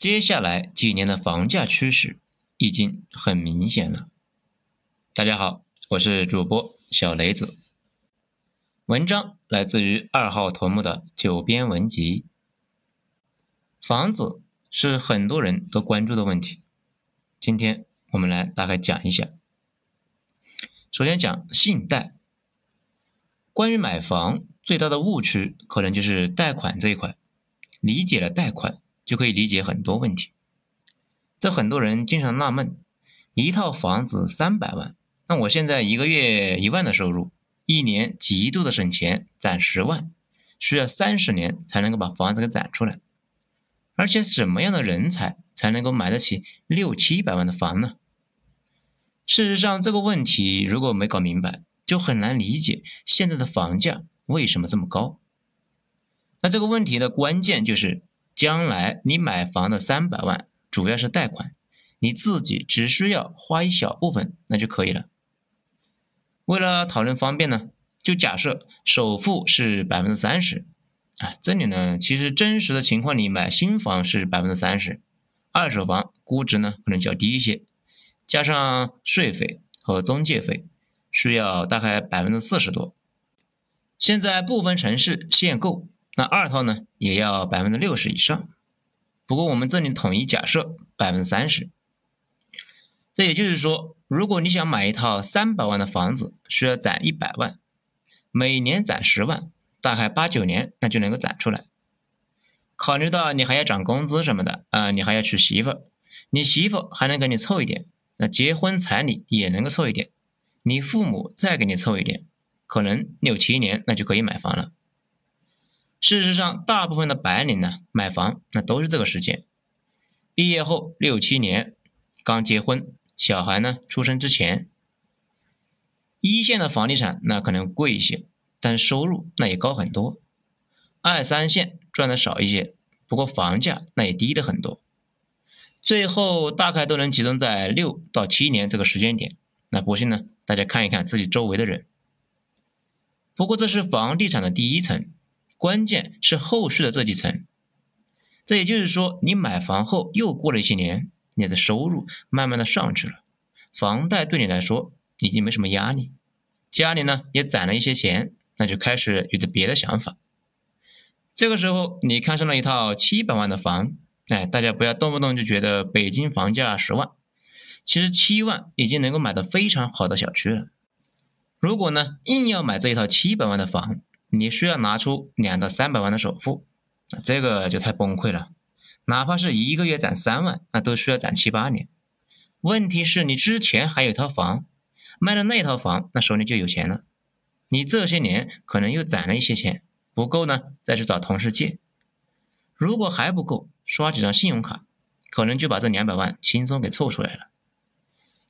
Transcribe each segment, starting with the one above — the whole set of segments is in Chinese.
接下来几年的房价趋势已经很明显了。大家好，我是主播小雷子。文章来自于二号头目的九编文集。房子是很多人都关注的问题，今天我们来大概讲一下。首先讲信贷。关于买房，最大的误区可能就是贷款这一块。理解了贷款。就可以理解很多问题。这很多人经常纳闷：一套房子三百万，那我现在一个月一万的收入，一年极度的省钱攒十万，需要三十年才能够把房子给攒出来。而且什么样的人才才能够买得起六七百万的房呢？事实上，这个问题如果没搞明白，就很难理解现在的房价为什么这么高。那这个问题的关键就是。将来你买房的三百万主要是贷款，你自己只需要花一小部分那就可以了。为了讨论方便呢，就假设首付是百分之三十，啊，这里呢其实真实的情况里买新房是百分之三十，二手房估值呢可能较低一些，加上税费和中介费，需要大概百分之四十多。现在部分城市限购。那二套呢，也要百分之六十以上。不过我们这里统一假设百分之三十。这也就是说，如果你想买一套三百万的房子，需要攒一百万，每年攒十万，大概八九年那就能够攒出来。考虑到你还要涨工资什么的啊，你还要娶媳妇，你媳妇还能给你凑一点，那结婚彩礼也能够凑一点，你父母再给你凑一点，可能六七年那就可以买房了。事实上，大部分的白领呢，买房那都是这个时间，毕业后六七年，刚结婚，小孩呢出生之前。一线的房地产那可能贵一些，但收入那也高很多。二三线赚的少一些，不过房价那也低的很多。最后大概都能集中在六到七年这个时间点。那不信呢，大家看一看自己周围的人。不过这是房地产的第一层。关键是后续的这几层，这也就是说，你买房后又过了一些年，你的收入慢慢的上去了，房贷对你来说已经没什么压力，家里呢也攒了一些钱，那就开始有着别的想法。这个时候你看上了一套七百万的房，哎，大家不要动不动就觉得北京房价十万，其实七万已经能够买到非常好的小区了。如果呢硬要买这一套七百万的房，你需要拿出两到三百万的首付，这个就太崩溃了。哪怕是一个月攒三万，那都需要攒七八年。问题是你之前还有套房，卖了那套房，那手里就有钱了。你这些年可能又攒了一些钱，不够呢，再去找同事借。如果还不够，刷几张信用卡，可能就把这两百万轻松给凑出来了。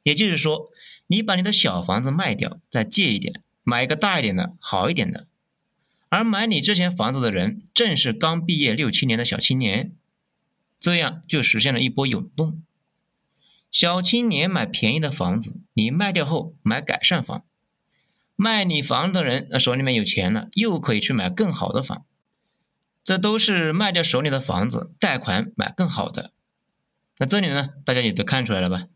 也就是说，你把你的小房子卖掉，再借一点，买一个大一点的、好一点的。而买你之前房子的人，正是刚毕业六七年的小青年，这样就实现了一波涌动。小青年买便宜的房子，你卖掉后买改善房；卖你房的人，那手里面有钱了，又可以去买更好的房。这都是卖掉手里的房子，贷款买更好的。那这里呢，大家也都看出来了吧？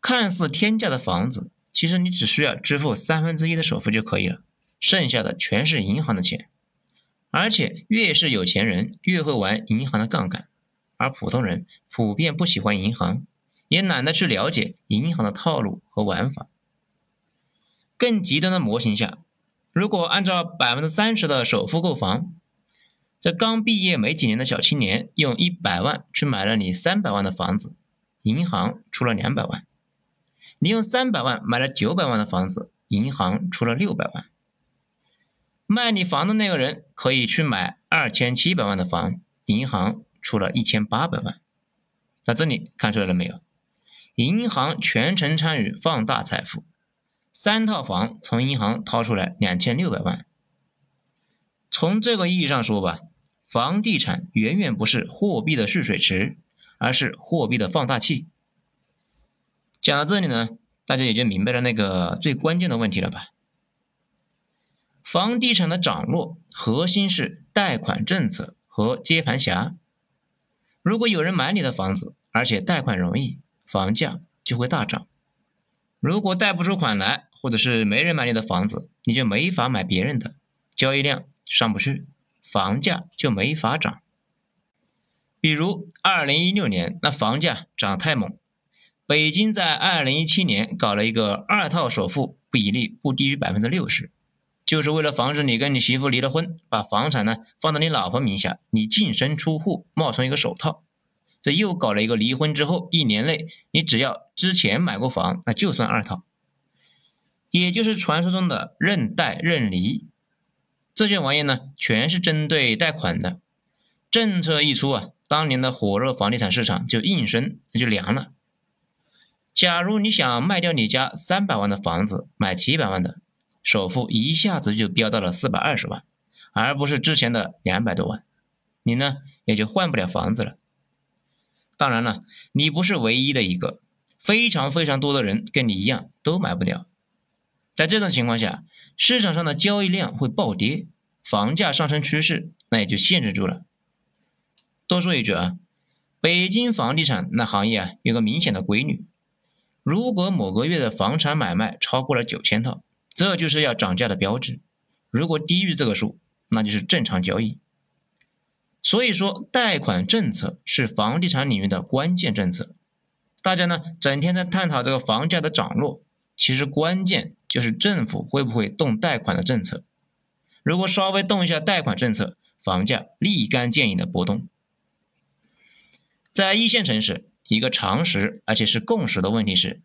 看似天价的房子，其实你只需要支付三分之一的首付就可以了。剩下的全是银行的钱，而且越是有钱人越会玩银行的杠杆，而普通人普遍不喜欢银行，也懒得去了解银行的套路和玩法。更极端的模型下，如果按照百分之三十的首付购房，这刚毕业没几年的小青年用一百万去买了你三百万的房子，银行出了两百万；你用三百万买了九百万的房子，银行出了六百万。卖你房的那个人可以去买二千七百万的房，银行出了一千八百万。那这里看出来了没有？银行全程参与放大财富，三套房从银行掏出来两千六百万。从这个意义上说吧，房地产远远不是货币的蓄水池，而是货币的放大器。讲到这里呢，大家也就明白了那个最关键的问题了吧？房地产的涨落核心是贷款政策和接盘侠。如果有人买你的房子，而且贷款容易，房价就会大涨；如果贷不出款来，或者是没人买你的房子，你就没法买别人的，交易量上不去，房价就没法涨。比如二零一六年那房价涨太猛，北京在二零一七年搞了一个二套首付不以利不低于百分之六十，就是为了防止你跟你媳妇离了婚，把房产呢放到你老婆名下，你净身出户冒充一个首套。这又搞了一个离婚之后一年内，你只要之前买过房，那就算二套，也就是传说中的认贷认离。这些玩意呢，全是针对贷款的。政策一出啊，当年的火热房地产市场就应声就凉了。假如你想卖掉你家三百万的房子，买七百万的，首付一下子就飙到了四百二十万，而不是之前的两百多万，你呢也就换不了房子了。当然了，你不是唯一的一个，非常非常多的人跟你一样都买不了。在这种情况下，市场上的交易量会暴跌，房价上升趋势那也就限制住了。多说一句啊，北京房地产那行业啊有个明显的规律：如果某个月的房产买卖超过了九千套，这就是要涨价的标志；如果低于这个数，那就是正常交易。所以说，贷款政策是房地产领域的关键政策。大家呢整天在探讨这个房价的涨落，其实关键就是政府会不会动贷款的政策。如果稍微动一下贷款政策，房价立竿见影的波动。在一线城市，一个常识而且是共识的问题是，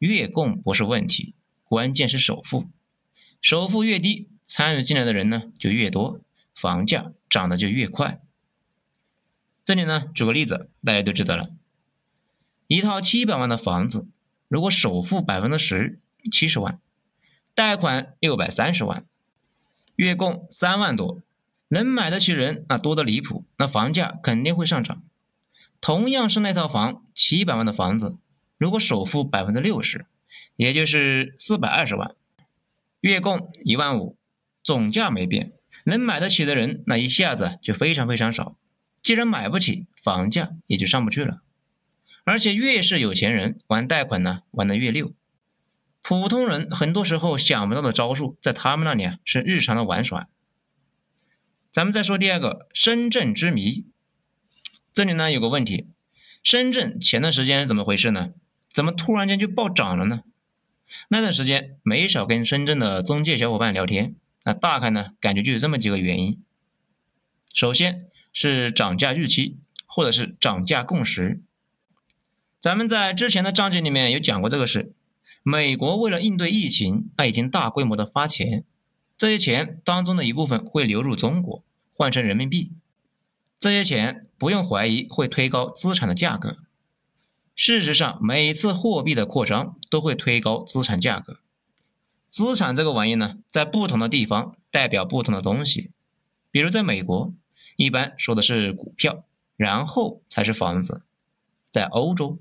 月供不是问题，关键是首付。首付越低，参与进来的人呢就越多，房价涨得就越快。这里呢，举个例子，大家都知道了。一套七百万的房子，如果首付百分之十，七十万，贷款六百三十万，月供三万多，能买得起人那多得离谱，那房价肯定会上涨。同样是那套房，七百万的房子，如果首付百分之六十，也就是四百二十万，月供一万五，总价没变，能买得起的人那一下子就非常非常少。既然买不起，房价也就上不去了。而且越是有钱人玩贷款呢，玩的越溜。普通人很多时候想不到的招数，在他们那里啊是日常的玩耍。咱们再说第二个深圳之谜。这里呢有个问题，深圳前段时间怎么回事呢？怎么突然间就暴涨了呢？那段时间没少跟深圳的中介小伙伴聊天，那大概呢感觉就有这么几个原因。首先。是涨价预期，或者是涨价共识。咱们在之前的章节里面有讲过这个事。美国为了应对疫情，那已经大规模的发钱，这些钱当中的一部分会流入中国，换成人民币。这些钱不用怀疑会推高资产的价格。事实上，每次货币的扩张都会推高资产价格。资产这个玩意呢，在不同的地方代表不同的东西。比如在美国。一般说的是股票，然后才是房子。在欧洲，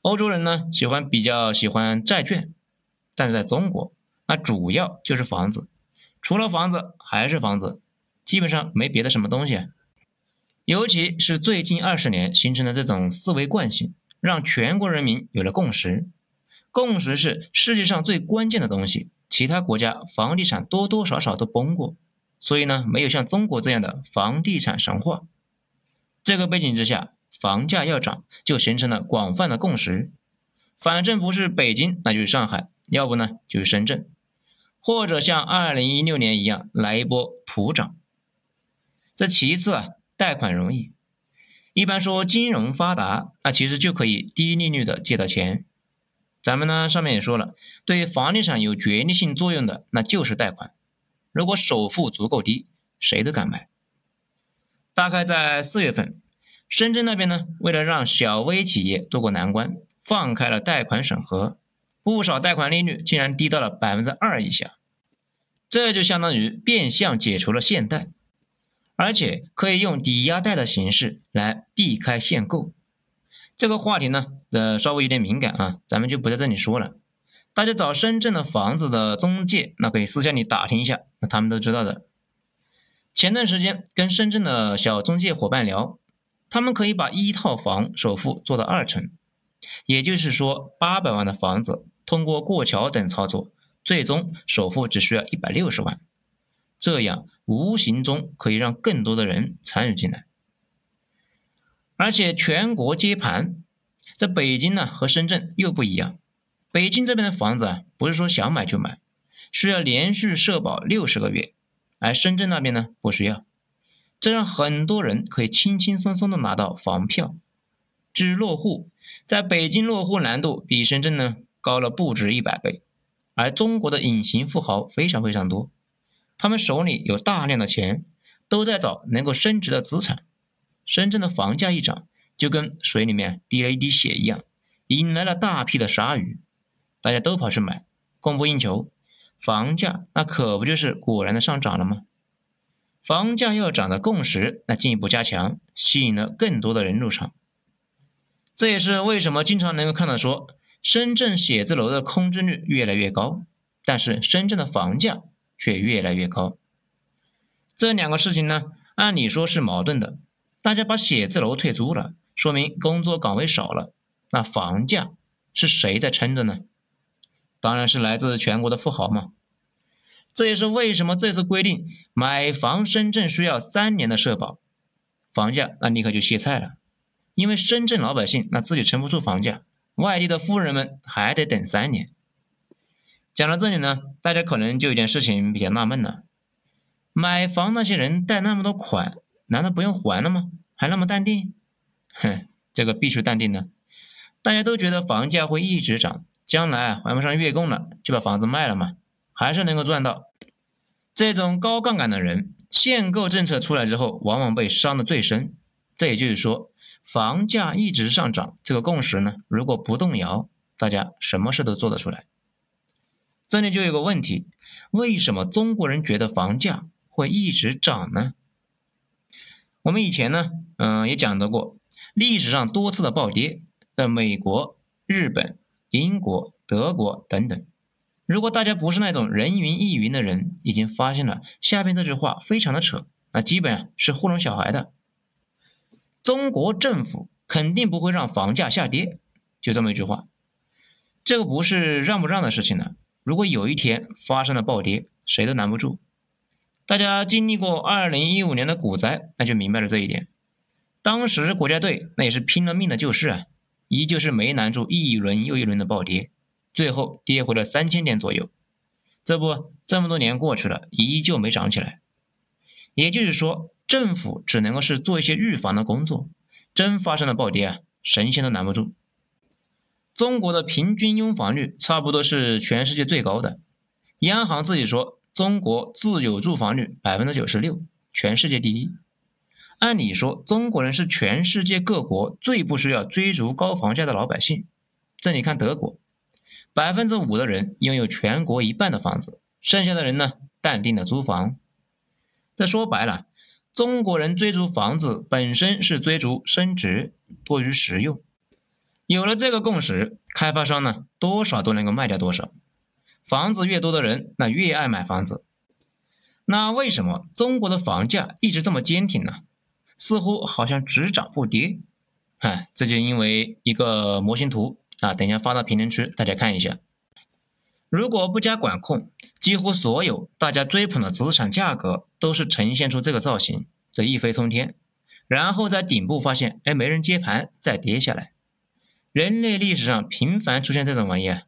欧洲人呢喜欢比较喜欢债券，但是在中国，那主要就是房子，除了房子还是房子，基本上没别的什么东西。尤其是最近二十年形成的这种思维惯性，让全国人民有了共识。共识是世界上最关键的东西，其他国家房地产多多少少都崩过。所以呢，没有像中国这样的房地产神话。这个背景之下，房价要涨，就形成了广泛的共识。反正不是北京，那就是上海，要不呢就是深圳，或者像二零一六年一样来一波普涨。这其次啊，贷款容易。一般说金融发达，那其实就可以低利率的借到钱。咱们呢上面也说了，对房地产有决定性作用的，那就是贷款。如果首付足够低，谁都敢买。大概在四月份，深圳那边呢，为了让小微企业渡过难关，放开了贷款审核，不少贷款利率竟然低到了百分之二以下，这就相当于变相解除了限贷，而且可以用抵押贷的形式来避开限购。这个话题呢，呃，稍微有点敏感啊，咱们就不在这里说了。大家找深圳的房子的中介，那可以私下里打听一下，那他们都知道的。前段时间跟深圳的小中介伙伴聊，他们可以把一套房首付做到二成，也就是说，八百万的房子通过过桥等操作，最终首付只需要一百六十万。这样无形中可以让更多的人参与进来，而且全国接盘，在北京呢和深圳又不一样。北京这边的房子啊，不是说想买就买，需要连续社保六十个月，而深圳那边呢不需要。这让很多人可以轻轻松松的拿到房票。至于落户，在北京落户难度比深圳呢高了不止一百倍。而中国的隐形富豪非常非常多，他们手里有大量的钱，都在找能够升值的资产。深圳的房价一涨，就跟水里面滴了一滴血一样，引来了大批的鲨鱼，大家都跑去买，供不应求，房价那可不就是果然的上涨了吗？房价要涨的共识，那进一步加强，吸引了更多的人入场。这也是为什么经常能够看到说，深圳写字楼的空置率越来越高，但是深圳的房价却越来越高。这两个事情呢，按理说是矛盾的。大家把写字楼退租了，说明工作岗位少了，那房价是谁在撑着呢？当然是来自全国的富豪嘛。这也是为什么这次规定买房深圳需要三年的社保，房价那立刻就歇菜了，因为深圳老百姓那自己撑不住房价，外地的富人们还得等三年。讲到这里呢，大家可能就有件事情比较纳闷了：买房那些人贷那么多款，难道不用还了吗？还那么淡定？哼，这个必须淡定呢。大家都觉得房价会一直涨，将来还不上月供了，就把房子卖了嘛。还是能够赚到。这种高杠杆的人，限购政策出来之后，往往被伤的最深。这也就是说，房价一直上涨这个共识呢，如果不动摇，大家什么事都做得出来。这里就有个问题：为什么中国人觉得房价会一直涨呢？我们以前呢，嗯，也讲到过，历史上多次的暴跌，在美国、日本、英国、德国等等。如果大家不是那种人云亦云的人，已经发现了下边这句话非常的扯，那基本是糊弄小孩的。中国政府肯定不会让房价下跌，就这么一句话。这个不是让不让的事情了。如果有一天发生了暴跌，谁都拦不住。大家经历过二零一五年的股灾，那就明白了这一点。当时国家队那也是拼了命的救市啊，依旧是没拦住一轮又一轮的暴跌。最后跌回了三千点左右，这不这么多年过去了，依旧没涨起来。也就是说，政府只能够是做一些预防的工作，真发生了暴跌啊，神仙都拦不住。中国的平均拥房率差不多是全世界最高的，央行自己说中国自有住房率百分之九十六，全世界第一。按理说，中国人是全世界各国最不需要追逐高房价的老百姓。这你看德国。百分之五的人拥有全国一半的房子，剩下的人呢，淡定的租房。这说白了，中国人追逐房子本身是追逐升值多于实用。有了这个共识，开发商呢，多少都能够卖掉多少。房子越多的人，那越爱买房子。那为什么中国的房价一直这么坚挺呢？似乎好像只涨不跌。哎，这就因为一个模型图。啊，等一下发到评论区，大家看一下。如果不加管控，几乎所有大家追捧的资产价格都是呈现出这个造型，这一飞冲天，然后在顶部发现，哎，没人接盘，再跌下来。人类历史上频繁出现这种玩意儿，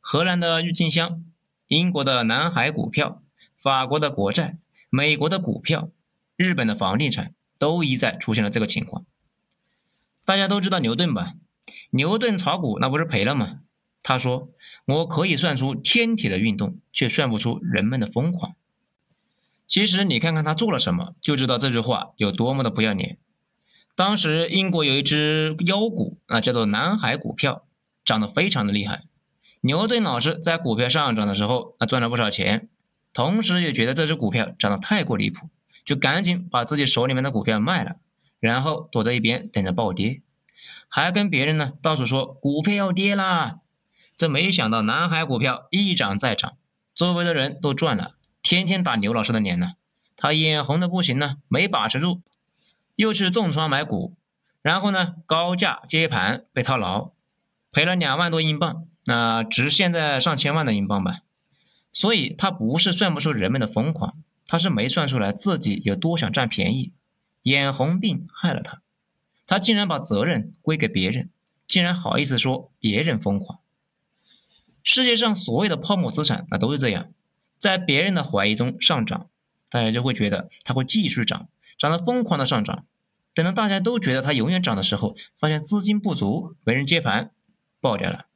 荷兰的郁金香、英国的南海股票、法国的国债、美国的股票、日本的房地产，都一再出现了这个情况。大家都知道牛顿吧？牛顿炒股那不是赔了吗？他说：“我可以算出天体的运动，却算不出人们的疯狂。”其实你看看他做了什么，就知道这句话有多么的不要脸。当时英国有一只妖股啊，叫做南海股票，涨得非常的厉害。牛顿老师在股票上涨的时候，啊赚了不少钱，同时也觉得这只股票涨得太过离谱，就赶紧把自己手里面的股票卖了，然后躲在一边等着暴跌。还跟别人呢到处说股票要跌啦，这没想到南海股票一涨再涨，周围的人都赚了，天天打牛老师的脸呢，他眼红的不行呢，没把持住，又去重仓买股，然后呢，高价接盘被套牢，赔了两万多英镑，那值现在上千万的英镑吧。所以他不是算不出人们的疯狂，他是没算出来自己有多想占便宜，眼红病害了他，他竟然把责任归给别人，竟然好意思说别人疯狂。世界上所有的泡沫资产那都是这样，在别人的怀疑中上涨，大家就会觉得它会继续涨，涨得疯狂的上涨。等到大家都觉得它永远涨的时候，发现资金不足，没人接盘，爆掉了。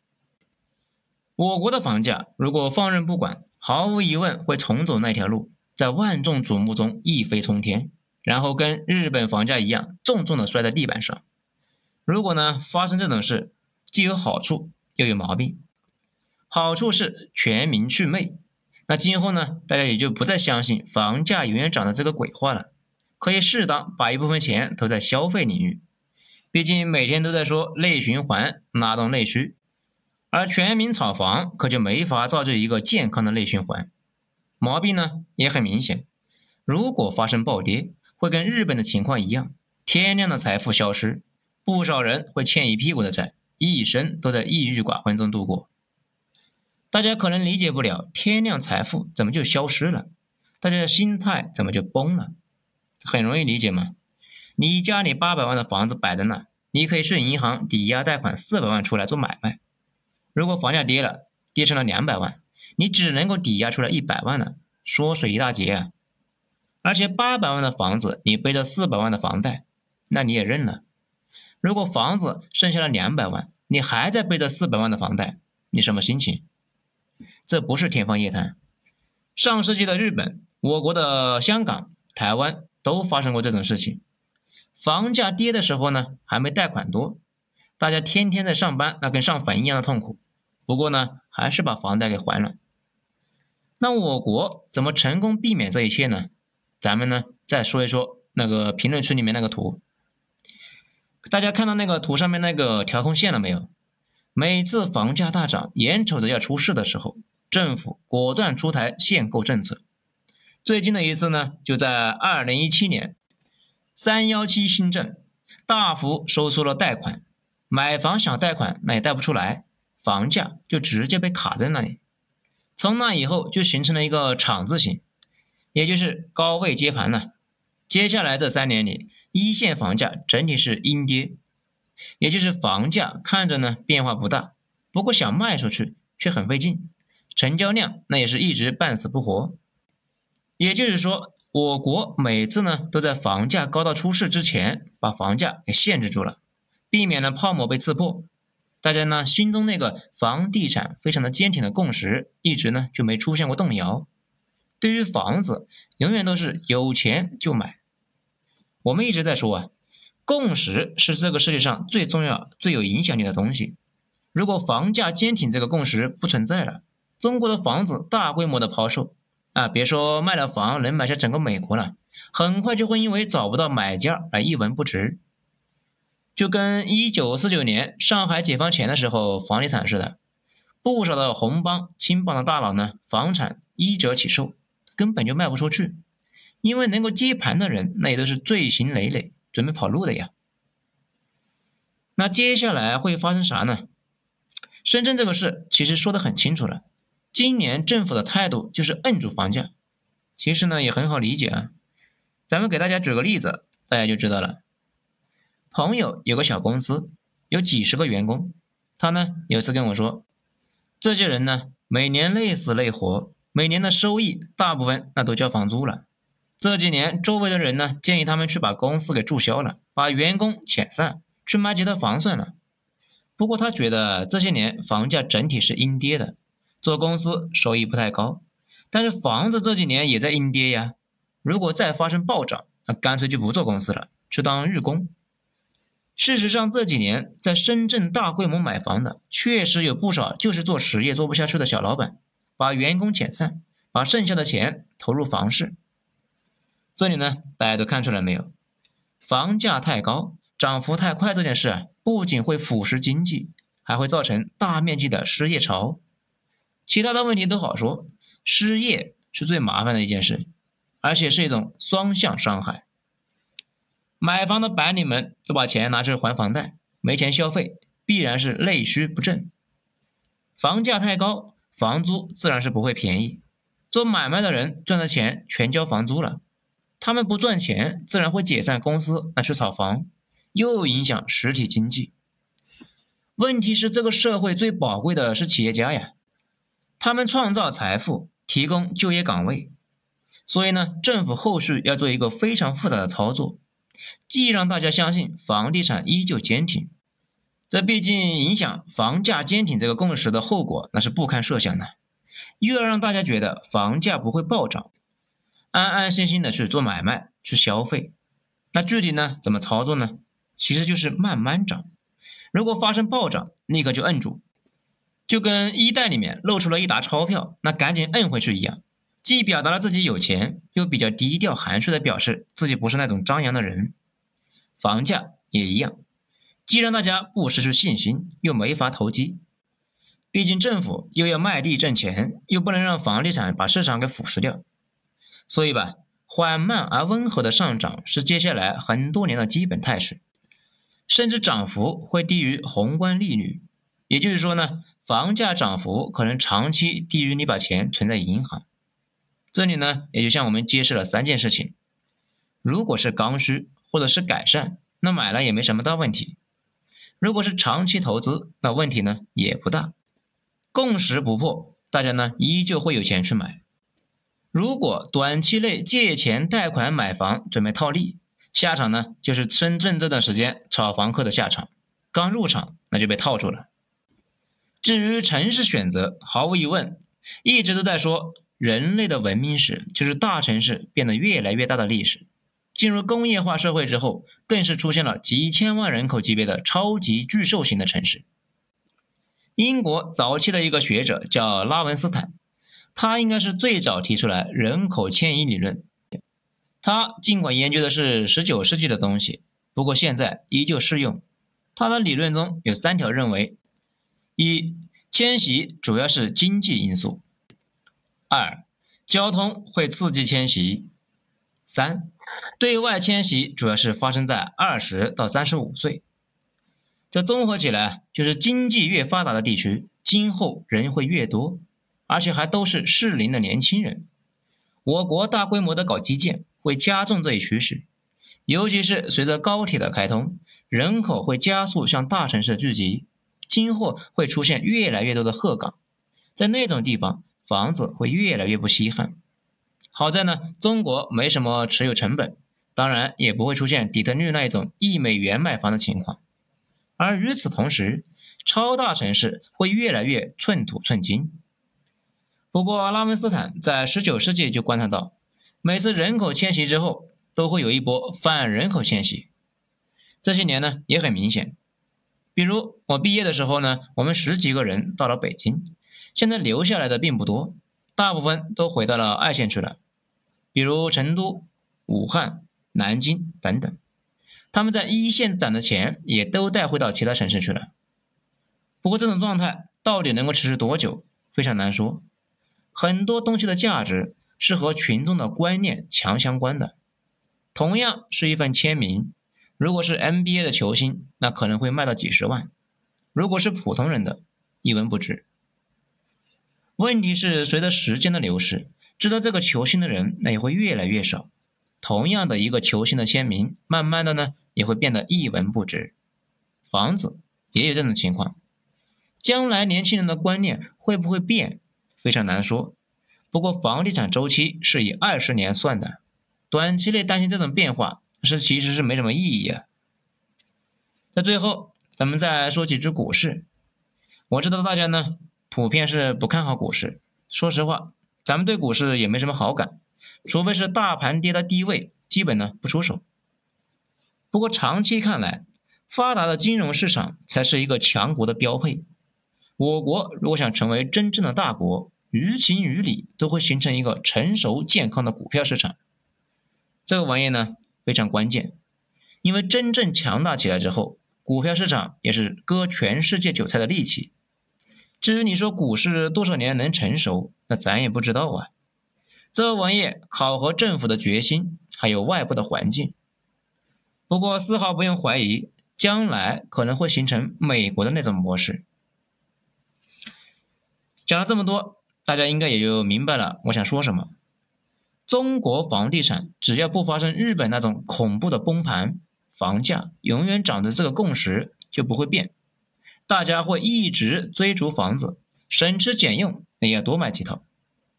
我国的房价如果放任不管，毫无疑问会重走那条路，在万众瞩目中一飞冲天，然后跟日本房价一样，重重的摔在地板上。如果呢发生这种事，既有好处又有毛病。好处是全民去魅，那今后呢大家也就不再相信房价永远涨的这个鬼话了。可以适当把一部分钱投在消费领域，毕竟每天都在说内循环拉动内需，而全民炒房可就没法造就一个健康的内循环。毛病呢也很明显，如果发生暴跌，会跟日本的情况一样，天量的财富消失，不少人会欠一屁股的债，一生都在抑郁寡欢中度过。大家可能理解不了天量财富怎么就消失了，大家的心态怎么就崩了？很容易理解嘛，你家里八百万的房子摆在那，你可以去银行抵押贷款四百万出来做买卖。如果房价跌了，跌成了两百万，你只能够抵押出来一百万了，缩水一大截啊！而且八百万的房子，你背着四百万的房贷，那你也认了。如果房子剩下了两百万，你还在背着四百万的房贷，你什么心情？这不是天方夜谭。上世纪的日本，我国的香港、台湾。都发生过这种事情，房价跌的时候呢，还没贷款多，大家天天在上班，那跟上坟一样的痛苦。不过呢，还是把房贷给还了。那我国怎么成功避免这一切呢？咱们呢再说一说那个评论区里面那个图，大家看到那个图上面那个调控线了没有？每次房价大涨，眼瞅着要出事的时候，政府果断出台限购政策。最近的一次呢，就在二零一七年三幺七新政，大幅收缩了贷款，买房想贷款那也贷不出来，房价就直接被卡在那里。从那以后就形成了一个厂字形，也就是高位接盘了。接下来这三年里，一线房价整体是阴跌，也就是房价看着呢变化不大，不过想卖出去却很费劲，成交量那也是一直半死不活。也就是说，我国每次呢都在房价高到出事之前把房价给限制住了，避免了泡沫被刺破。大家呢心中那个房地产非常的坚挺的共识，一直呢就没出现过动摇。对于房子，永远都是有钱就买。我们一直在说啊，共识是这个世界上最重要、最有影响力的东西。如果房价坚挺这个共识不存在了，中国的房子大规模的抛售。啊，别说卖了房能买下整个美国了，很快就会因为找不到买家而一文不值。就跟一九四九年上海解放前的时候房地产似的，不少的红帮、青帮的大佬呢，房产一折起售，根本就卖不出去，因为能够接盘的人那也都是罪行累累，准备跑路的呀。那接下来会发生啥呢？深圳这个事其实说的很清楚了。今年政府的态度就是摁住房价，其实呢也很好理解啊。咱们给大家举个例子，大家就知道了。朋友有个小公司，有几十个员工，他呢有次跟我说，这些人呢每年累死累活，每年的收益大部分那都交房租了。这几年周围的人呢建议他们去把公司给注销了，把员工遣散，去买几套房算了。不过他觉得这些年房价整体是阴跌的。做公司收益不太高，但是房子这几年也在阴跌呀。如果再发生暴涨，那干脆就不做公司了，去当日工。事实上，这几年在深圳大规模买房的，确实有不少就是做实业做不下去的小老板，把员工遣散，把剩下的钱投入房市。这里呢，大家都看出来没有？房价太高，涨幅太快这件事啊，不仅会腐蚀经济，还会造成大面积的失业潮。其他的问题都好说，失业是最麻烦的一件事，而且是一种双向伤害。买房的白领们都把钱拿去还房贷，没钱消费，必然是内需不振。房价太高，房租自然是不会便宜。做买卖的人赚的钱全交房租了，他们不赚钱，自然会解散公司，拿去炒房，又影响实体经济。问题是，这个社会最宝贵的是企业家呀，他们创造财富，提供就业岗位。所以呢，政府后续要做一个非常复杂的操作，既让大家相信房地产依旧坚挺，这毕竟影响房价坚挺这个共识的后果那是不堪设想的，又要让大家觉得房价不会暴涨，安安心心的去做买卖、去消费。那具体呢怎么操作呢？其实就是慢慢涨，如果发生暴涨，立刻就摁住，就跟衣袋里面露出了一沓钞票，那赶紧摁回去一样。既表达了自己有钱，又比较低调含蓄的表示自己不是那种张扬的人。房价也一样，既让大家不失去信心，又没法投机。毕竟政府又要卖地挣钱，又不能让房地产把市场给腐蚀掉。所以吧，缓慢而温和的上涨是接下来很多年的基本态势，甚至涨幅会低于宏观利率。也就是说呢，房价涨幅可能长期低于你把钱存在银行。这里呢，也就向我们揭示了三件事情：如果是刚需或者是改善，那买了也没什么大问题；如果是长期投资，那问题呢也不大。共识不破，大家呢依旧会有钱去买。如果短期内借钱贷款买房准备套利，下场呢就是深圳这段时间炒房客的下场，刚入场那就被套住了。至于城市选择，毫无疑问，一直都在说。人类的文明史就是大城市变得越来越大的历史。进入工业化社会之后，更是出现了几千万人口级别的超级巨兽型的城市。英国早期的一个学者叫拉文斯坦，他应该是最早提出来人口迁移理论。他尽管研究的是十九世纪的东西，不过现在依旧适用。他的理论中有三条认为：一、迁徙主要是经济因素。二，交通会刺激迁徙。三，对外迁徙主要是发生在二十到三十五岁。这综合起来，就是经济越发达的地区，今后人会越多，而且还都是适龄的年轻人。我国大规模的搞基建，会加重这一趋势。尤其是随着高铁的开通，人口会加速向大城市聚集，今后会出现越来越多的鹤岗，在那种地方。房子会越来越不稀罕。好在呢，中国没什么持有成本，当然也不会出现底特律那一种一美元买房的情况。而与此同时，超大城市会越来越寸土寸金。不过，拉文斯坦在19世纪就观察到，每次人口迁徙之后，都会有一波反人口迁徙。这些年呢，也很明显。比如我毕业的时候呢，我们十几个人到了北京。现在留下来的并不多，大部分都回到了二线去了，比如成都、武汉、南京等等。他们在一线攒的钱也都带回到其他城市去了。不过这种状态到底能够持续多久，非常难说。很多东西的价值是和群众的观念强相关的。同样是一份签名，如果是 NBA 的球星，那可能会卖到几十万；如果是普通人的，一文不值。问题是，随着时间的流逝，知道这个球星的人那也会越来越少。同样的一个球星的签名，慢慢的呢也会变得一文不值。房子也有这种情况。将来年轻人的观念会不会变，非常难说。不过房地产周期是以二十年算的，短期内担心这种变化是其实是没什么意义啊。在最后，咱们再说几句股市。我知道大家呢。普遍是不看好股市。说实话，咱们对股市也没什么好感，除非是大盘跌到低位，基本呢不出手。不过长期看来，发达的金融市场才是一个强国的标配。我国如果想成为真正的大国，于情于理都会形成一个成熟健康的股票市场。这个玩意呢非常关键，因为真正强大起来之后，股票市场也是割全世界韭菜的利器。至于你说股市多少年能成熟，那咱也不知道啊。这玩意考核政府的决心，还有外部的环境。不过丝毫不用怀疑，将来可能会形成美国的那种模式。讲了这么多，大家应该也就明白了我想说什么。中国房地产只要不发生日本那种恐怖的崩盘，房价永远涨的这个共识就不会变。大家会一直追逐房子，省吃俭用也要多买几套。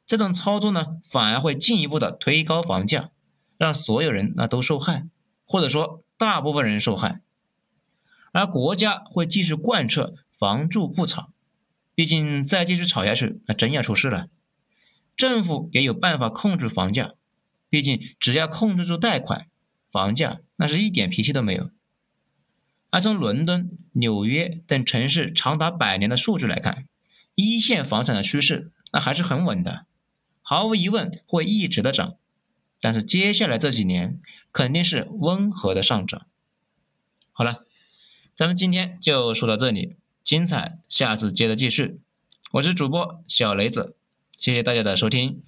这种操作呢，反而会进一步的推高房价，让所有人那都受害，或者说大部分人受害。而国家会继续贯彻房住不炒，毕竟再继续炒下去，那真要出事了。政府也有办法控制房价，毕竟只要控制住贷款，房价那是一点脾气都没有。而从伦敦、纽约等城市长达百年的数据来看，一线房产的趋势那还是很稳的，毫无疑问会一直的涨。但是接下来这几年肯定是温和的上涨。好了，咱们今天就说到这里，精彩下次接着继续。我是主播小雷子，谢谢大家的收听。